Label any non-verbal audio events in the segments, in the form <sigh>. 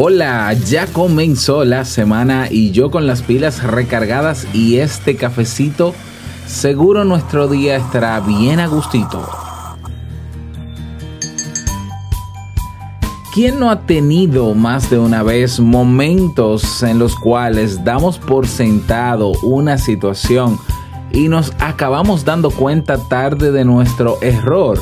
Hola, ya comenzó la semana y yo con las pilas recargadas y este cafecito, seguro nuestro día estará bien a gustito. ¿Quién no ha tenido más de una vez momentos en los cuales damos por sentado una situación y nos acabamos dando cuenta tarde de nuestro error?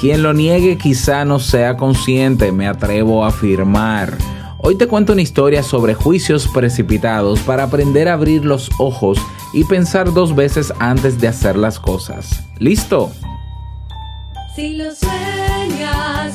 Quien lo niegue quizá no sea consciente, me atrevo a afirmar. Hoy te cuento una historia sobre juicios precipitados para aprender a abrir los ojos y pensar dos veces antes de hacer las cosas. ¿Listo? Si lo sueñas,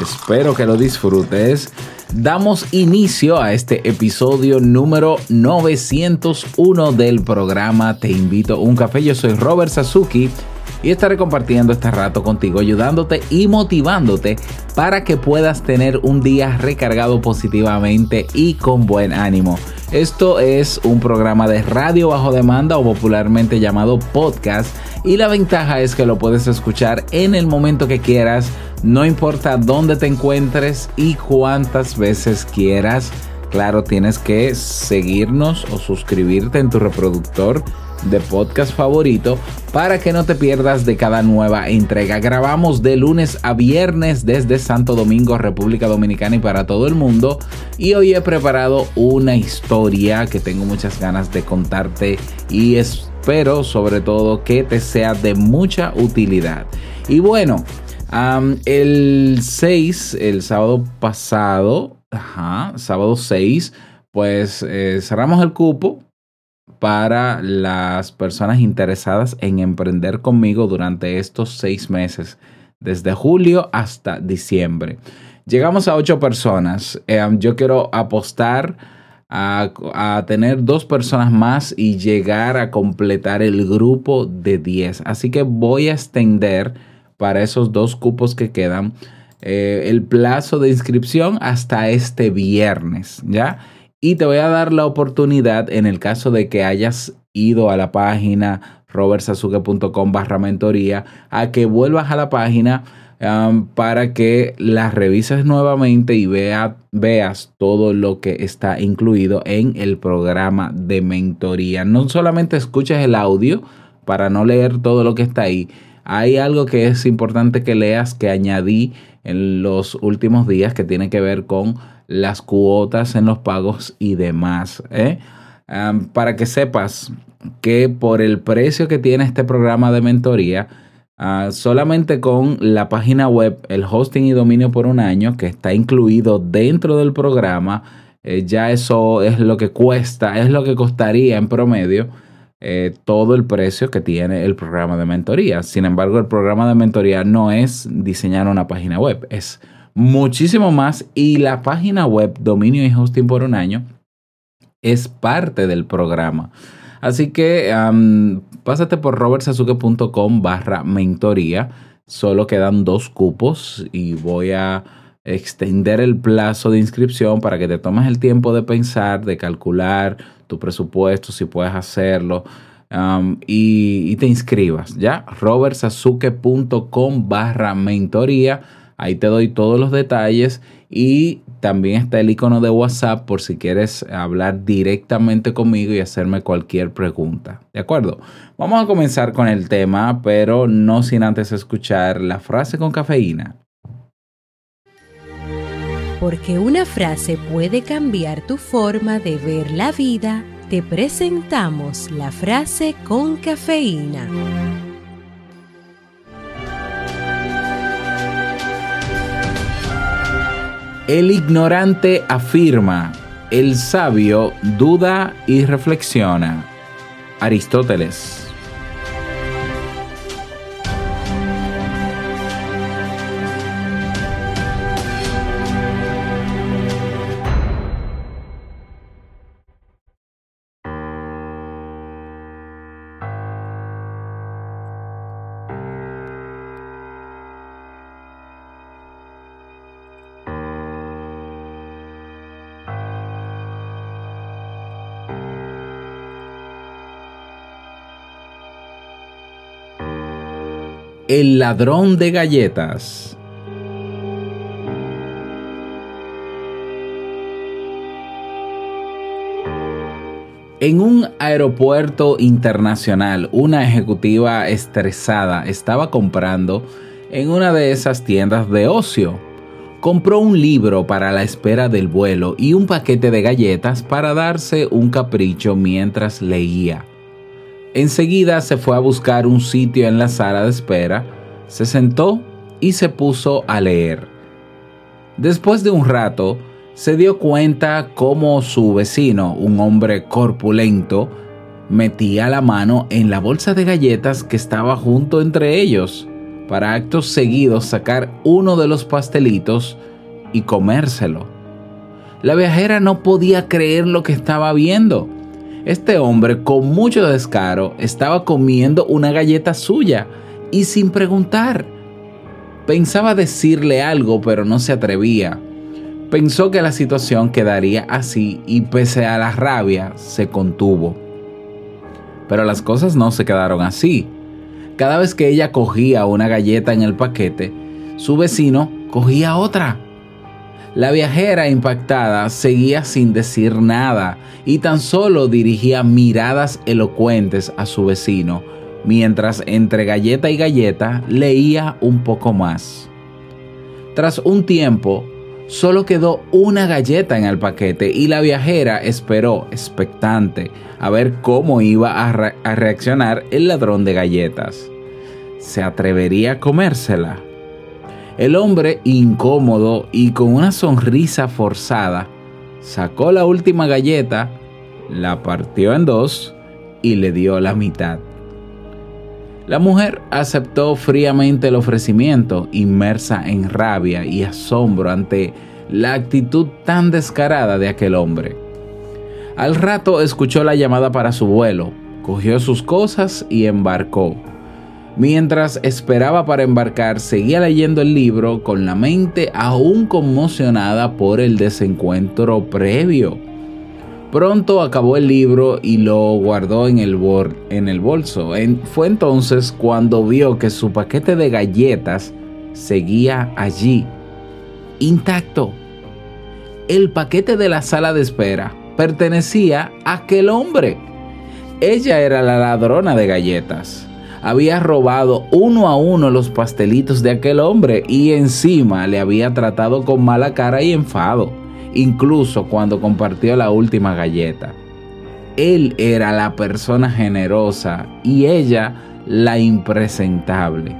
Espero que lo disfrutes. Damos inicio a este episodio número 901 del programa Te invito a un café. Yo soy Robert Sasuki y estaré compartiendo este rato contigo, ayudándote y motivándote para que puedas tener un día recargado positivamente y con buen ánimo. Esto es un programa de radio bajo demanda o popularmente llamado podcast y la ventaja es que lo puedes escuchar en el momento que quieras, no importa dónde te encuentres y cuántas veces quieras. Claro, tienes que seguirnos o suscribirte en tu reproductor de podcast favorito para que no te pierdas de cada nueva entrega. Grabamos de lunes a viernes desde Santo Domingo, República Dominicana y para todo el mundo. Y hoy he preparado una historia que tengo muchas ganas de contarte y espero sobre todo que te sea de mucha utilidad. Y bueno, el 6, el sábado pasado, sábado 6, pues eh, cerramos el cupo para las personas interesadas en emprender conmigo durante estos seis meses, desde julio hasta diciembre. Llegamos a ocho personas. Eh, yo quiero apostar a, tener dos personas más y llegar a completar el grupo de 10. Así que voy a extender para esos dos cupos que quedan eh, el plazo de inscripción hasta este viernes, ¿ya? Y te voy a dar la oportunidad en el caso de que hayas ido a la página robertsazuke.com barra mentoría a que vuelvas a la página um, para que la revises nuevamente y vea, veas todo lo que está incluido en el programa de mentoría. No solamente escuches el audio para no leer todo lo que está ahí. Hay algo que es importante que leas que añadí en los últimos días que tiene que ver con las cuotas en los pagos y demás. ¿eh? Para que sepas que por el precio que tiene este programa de mentoría, uh, solamente con la página web, el hosting y dominio por un año, que está incluido dentro del programa, eh, ya eso es lo que cuesta, es lo que costaría en promedio eh, todo el precio que tiene el programa de mentoría. Sin embargo, el programa de mentoría no es diseñar una página web, es muchísimo más y la página web dominio y hosting por un año es parte del programa. Así que pásate por robertsazuke.com barra mentoría. Solo quedan dos cupos y voy a extender el plazo de inscripción para que te tomes el tiempo de pensar, de calcular tu presupuesto, si puedes hacerlo. Um, y, te inscribas, ¿ya? robertsazuke.com barra mentoría. Ahí te doy todos los detalles y también está el icono de WhatsApp por si quieres hablar directamente conmigo y hacerme cualquier pregunta. ¿De acuerdo? Vamos a comenzar con el tema, pero no sin antes escuchar la frase con cafeína. Porque una frase puede cambiar tu forma de ver la vida, te presentamos la frase con cafeína. El ignorante afirma, el sabio duda y reflexiona. Aristóteles. El ladrón de galletas. En un aeropuerto internacional, una ejecutiva estresada estaba comprando en una de esas tiendas de ocio. Compró un libro para la espera del vuelo y un paquete de galletas para darse un capricho mientras leía. Enseguida se fue a buscar un sitio en la sala de espera, se sentó y se puso a leer. Después de un rato, se dio cuenta cómo su vecino, un hombre corpulento, metía la mano en la bolsa de galletas que estaba junto entre ellos, para actos seguidos sacar uno de los pastelitos y comérselo. La viajera no podía creer lo que estaba viendo. Este hombre, con mucho descaro, estaba comiendo una galleta suya y sin preguntar. Pensaba decirle algo, pero no se atrevía. Pensó que la situación quedaría así y pese a la rabia, se contuvo. Pero las cosas no se quedaron así. Cada vez que ella cogía una galleta en el paquete, su vecino cogía otra. La viajera impactada seguía sin decir nada y tan solo dirigía miradas elocuentes a su vecino, mientras entre galleta y galleta leía un poco más. Tras un tiempo, solo quedó una galleta en el paquete y la viajera esperó, expectante, a ver cómo iba a, a reaccionar el ladrón de galletas. ¿Se atrevería a comérsela? El hombre, incómodo y con una sonrisa forzada, sacó la última galleta, la partió en dos y le dio la mitad. La mujer aceptó fríamente el ofrecimiento, inmersa en rabia y asombro ante la actitud tan descarada de aquel hombre. Al rato escuchó la llamada para su vuelo, cogió sus cosas y embarcó. Mientras esperaba para embarcar, seguía leyendo el libro con la mente aún conmocionada por el desencuentro previo. Pronto acabó el libro y lo guardó en el, bol en el bolso. Fue entonces cuando vio que su paquete de galletas seguía allí, intacto. El paquete de la sala de espera pertenecía a aquel hombre. Ella era la ladrona de galletas. Había robado uno a uno los pastelitos de aquel hombre y encima le había tratado con mala cara y enfado incluso cuando compartió la última galleta. Él era la persona generosa y ella la impresentable.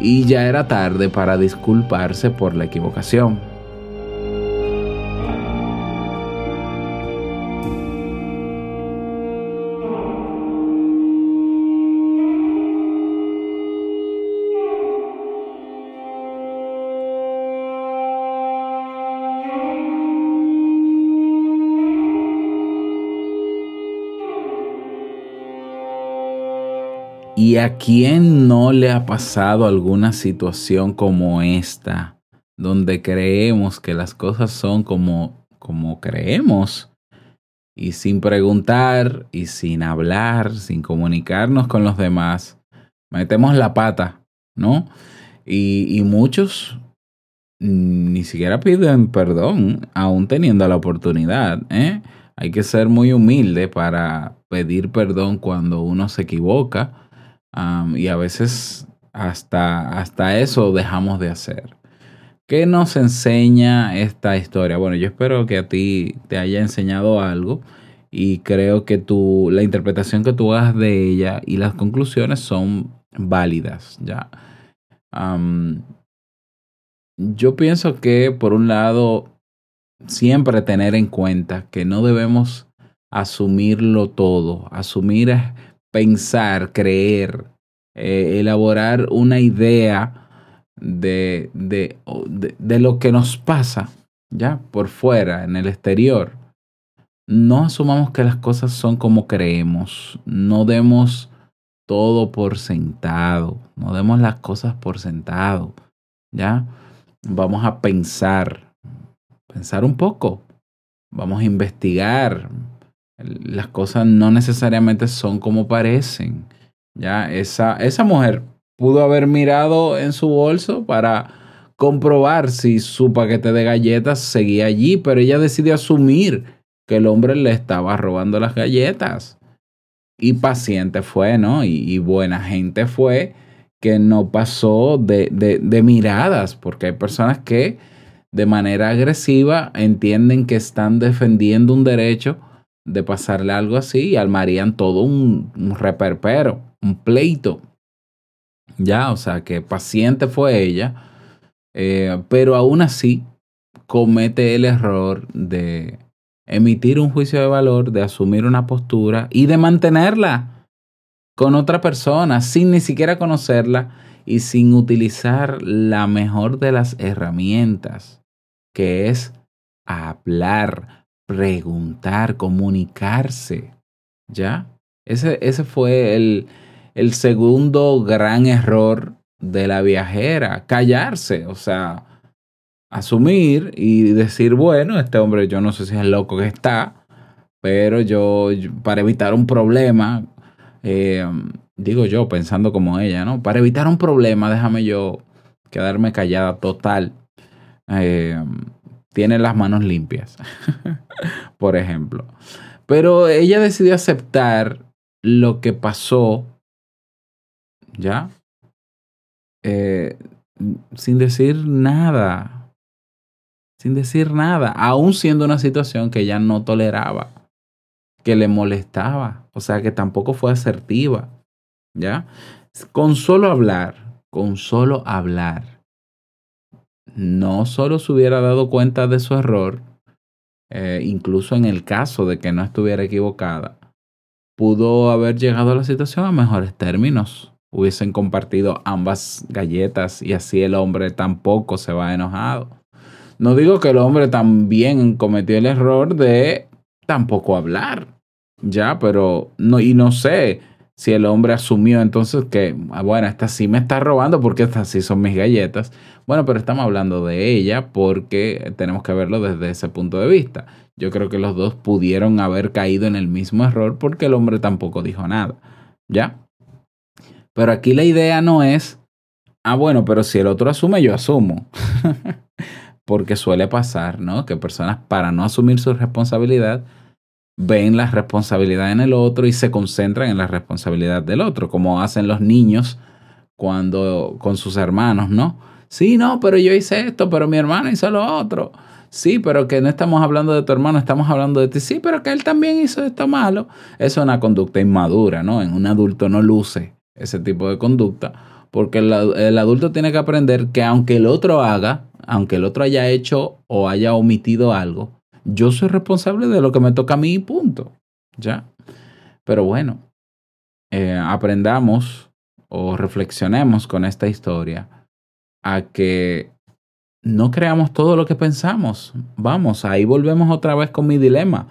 Y ya era tarde para disculparse por la equivocación. ¿Y a quién no le ha pasado alguna situación como esta, donde creemos que las cosas son como, como creemos? Y sin preguntar y sin hablar, sin comunicarnos con los demás, metemos la pata, ¿no? Y, muchos ni siquiera piden perdón, aún teniendo la oportunidad, ¿eh? Hay que ser muy humilde para pedir perdón cuando uno se equivoca Y a veces hasta, hasta eso dejamos de hacer. ¿Qué nos enseña esta historia? Bueno, yo espero que a ti te haya enseñado algo y creo que tú, la interpretación que tú hagas de ella y las conclusiones son válidas, ¿ya? Yo pienso que, por un lado, siempre tener en cuenta que no debemos asumirlo todo. Asumir pensar, creer, eh, elaborar una idea de, de, de, de lo que nos pasa, ya, por fuera, en el exterior. No asumamos que las cosas son como creemos. No demos todo por sentado. No demos las cosas por sentado. ¿Ya? Vamos a pensar. Pensar un poco. Vamos a investigar. Las cosas no necesariamente son como parecen. ¿Ya? Esa, esa mujer pudo haber mirado en su bolso para comprobar si su paquete de galletas seguía allí, pero ella decidió asumir que el hombre le estaba robando las galletas. Y paciente fue, ¿no? Y, buena gente fue que no pasó de, de, de, miradas, porque hay personas que de manera agresiva entienden que están defendiendo un derecho de pasarle algo así y armarían todo un, reperpero, un pleito. Ya, o sea, que paciente fue ella, eh, pero aún así comete el error de, emitir un juicio de valor, de asumir una postura y de mantenerla con otra persona sin ni siquiera conocerla y sin utilizar la mejor de las herramientas, que es hablar, preguntar, comunicarse. ¿Ya? Ese, ese fue el, el segundo gran error de la viajera, callarse, o sea, asumir y decir, bueno, este hombre yo no sé si es el loco que está, pero yo, para evitar un problema, eh, digo yo, pensando como ella, ¿no? Para evitar un problema, déjame yo quedarme callada total. Eh, tiene las manos limpias, <laughs> por ejemplo. Pero ella decidió aceptar lo que pasó, ¿ya? Eh, sin decir nada sin decir nada, aún siendo una situación que ella no toleraba, que le molestaba, o sea que tampoco fue asertiva, ¿ya? Con solo hablar, con solo hablar, no solo se hubiera dado cuenta de su error, eh, incluso en el caso de que no estuviera equivocada, pudo haber llegado a la situación a mejores términos. Hubiesen compartido ambas galletas y así el hombre tampoco se va enojado. No digo que el hombre también cometió el error de tampoco hablar, ya, pero no, y no sé si el hombre asumió entonces que, ah, bueno, esta sí me está robando porque estas sí son mis galletas. Bueno, pero estamos hablando de ella porque tenemos que verlo desde ese punto de vista. Yo creo que los dos pudieron haber caído en el mismo error porque el hombre tampoco dijo nada, ¿ya? Pero aquí la idea no es, ah, bueno, pero si el otro asume, yo asumo. <laughs> porque suele pasar, ¿no? Que personas para no asumir su responsabilidad ven la responsabilidad en el otro y se concentran en la responsabilidad del otro, como hacen los niños cuando con sus hermanos, ¿no? Sí, no, pero yo hice esto, pero mi hermano hizo lo otro. Sí, pero que no estamos hablando de tu hermano, estamos hablando de ti. Sí, pero que él también hizo esto malo. Eso es una conducta inmadura, ¿no? En un adulto no luce ese tipo de conducta, porque el, el adulto tiene que aprender que aunque el otro haga, aunque el otro haya hecho o haya omitido algo, yo soy responsable de lo que me toca a mí, punto. ¿Ya? Pero bueno, eh, aprendamos o reflexionemos con esta historia a que no creamos todo lo que pensamos. Vamos, ahí volvemos otra vez con mi dilema.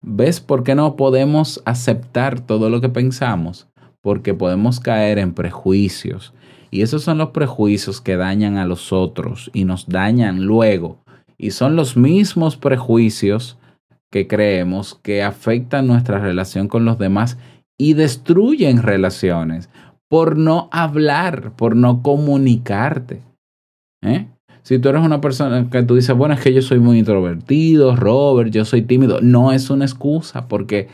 ¿Ves por qué no podemos aceptar todo lo que pensamos? Porque podemos caer en prejuicios, y esos son los prejuicios que dañan a los otros y nos dañan luego. Y son los mismos prejuicios que creemos que afectan nuestra relación con los demás y destruyen relaciones por no hablar, por no comunicarte. ¿Eh? Si tú eres una persona que tú dices, bueno, es que yo soy muy introvertido, Robert, yo soy tímido, no es una excusa porque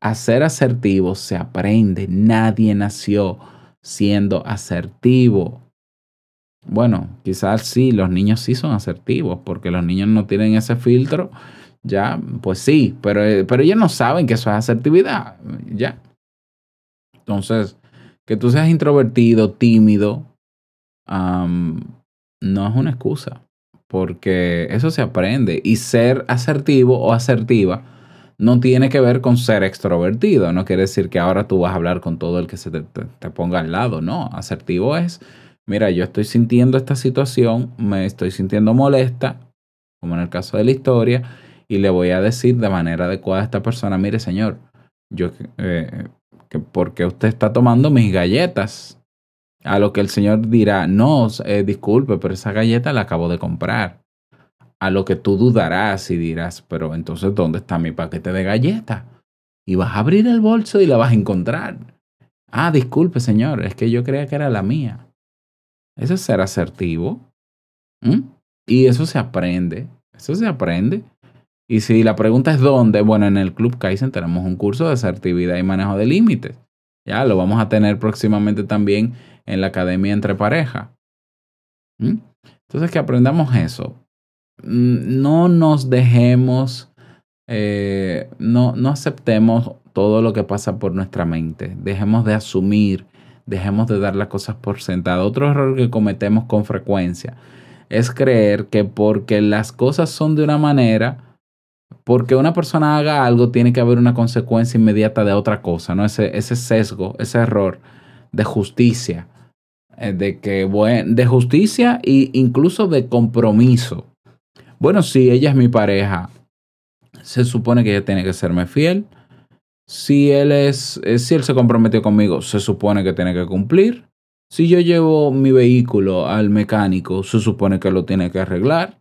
a ser asertivo se aprende. Nadie nació siendo asertivo. Bueno, quizás sí, los niños sí son asertivos, porque los niños no tienen ese filtro. Ya, pues sí, pero, eh, pero ellos no saben que eso es asertividad. Ya. Entonces, que tú seas introvertido, tímido, am, no es una excusa, porque eso se aprende. Y ser asertivo o asertiva no tiene que ver con ser extrovertido. No quiere decir que ahora tú vas a hablar con todo el que se te- te ponga al lado. No, asertivo es, mira, yo estoy sintiendo esta situación, me estoy sintiendo molesta, como en el caso de la historia, y le voy a decir de manera adecuada a esta persona, mire señor, yo, eh, que porque usted está tomando mis galletas. A lo que el señor dirá, no, eh, disculpe, pero esa galleta la acabo de comprar. A lo que tú dudarás y dirás, pero entonces, ¿dónde está mi paquete de galletas? Y vas a abrir el bolso y la vas a encontrar. Ah, disculpe, señor, es que yo creía que era la mía. Eso es ser asertivo. Y eso se aprende. Eso se aprende. Y si la pregunta es dónde, bueno, en el Club Kaizen tenemos un curso de asertividad y manejo de límites. Ya lo vamos a tener próximamente también en la Academia Entre Pareja. Entonces, que aprendamos eso. Mm, No nos dejemos, eh, no, no aceptemos todo lo que pasa por nuestra mente. Dejemos de asumir, dejemos de dar las cosas por sentado. Otro error que cometemos con frecuencia es creer que porque las cosas son de una manera, porque una persona haga algo, tiene que haber una consecuencia inmediata de otra cosa, ¿no? Ese, ese sesgo, ese error de justicia, eh, de que, bueno, de justicia e incluso de compromiso. Bueno, si ella es mi pareja, se supone que ella tiene que serme fiel. Si él es, eh, si él se comprometió conmigo, se supone que tiene que cumplir. Si yo llevo mi vehículo al mecánico, se supone que lo tiene que arreglar.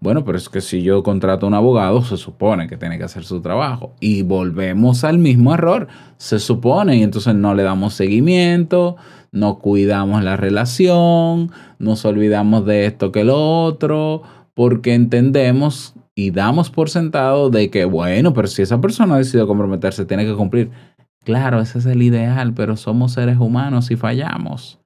Bueno, pero es que si yo contrato a un abogado, se supone que tiene que hacer su trabajo. Y volvemos al mismo error. Se supone, y entonces no le damos seguimiento, no cuidamos la relación, nos olvidamos de esto que lo otro, porque entendemos y damos por sentado de que, bueno, pero si esa persona ha decidido comprometerse, tiene que cumplir. Claro, ese es el ideal, pero somos seres humanos y fallamos.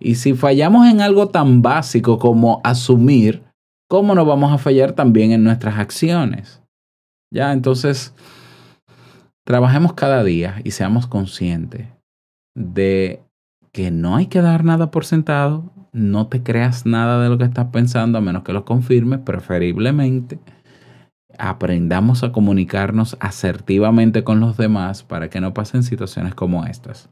Y si fallamos en algo tan básico como asumir, ¿cómo no vamos a fallar también en nuestras acciones? Ya, entonces, trabajemos cada día y seamos conscientes de que no hay que dar nada por sentado, no te creas nada de lo que estás pensando a menos que lo confirmes, preferiblemente. Aprendamos a comunicarnos asertivamente con los demás para que no pasen situaciones como estas.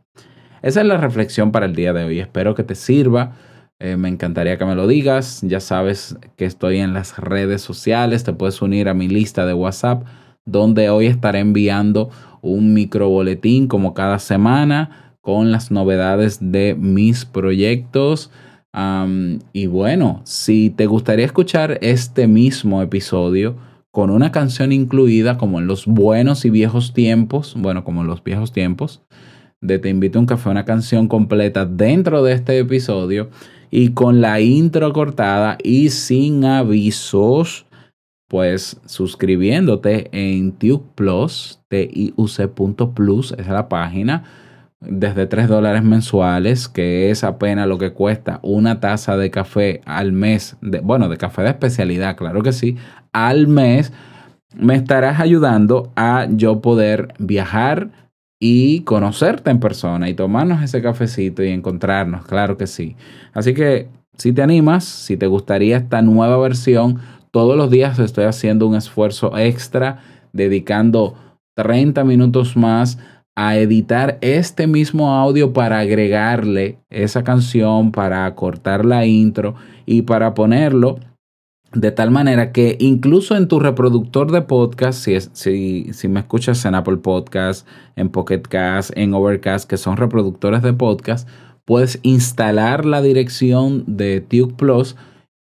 Esa es la reflexión para el día de hoy. Espero que te sirva. Eh, me encantaría que me lo digas. Ya sabes que estoy en las redes sociales. Te puedes unir a mi lista de WhatsApp, donde hoy estaré enviando un micro boletín como cada semana con las novedades de mis proyectos. Y bueno, si te gustaría escuchar este mismo episodio con una canción incluida como en los buenos y viejos tiempos, bueno, como en los viejos tiempos, de Te invito a un café, una canción completa dentro de este episodio y con la intro cortada y sin avisos, pues suscribiéndote en Tuke Plus, tiuc.plus, esa es la página, desde 3 dólares mensuales, que es apenas lo que cuesta una taza de café al mes, de, bueno, de café de especialidad, claro que sí, al mes, me estarás ayudando a yo poder viajar y conocerte en persona y tomarnos ese cafecito y encontrarnos, claro que sí. Así que si te animas, si te gustaría esta nueva versión, todos los días estoy haciendo un esfuerzo extra, dedicando 30 minutos más a editar este mismo audio para agregarle esa canción, para cortar la intro y para ponerlo de tal manera que incluso en tu reproductor de podcast, si, si, me escuchas en Apple Podcast, en Pocket Cast, en Overcast, que son reproductores de podcast, puedes instalar la dirección de Tuke Plus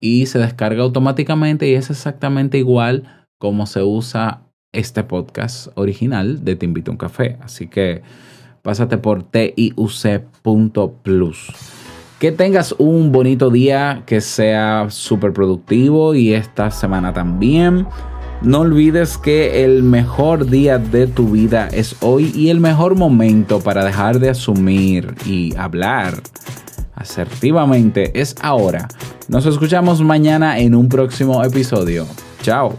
y se descarga automáticamente y es exactamente igual como se usa este podcast original de Te invito a un café. Así que pásate por tiuc.plus. Que tengas un bonito día, que sea súper productivo y esta semana también. No olvides que el mejor día de tu vida es hoy y el mejor momento para dejar de asumir y hablar asertivamente es ahora. Nos escuchamos mañana en un próximo episodio. Chao.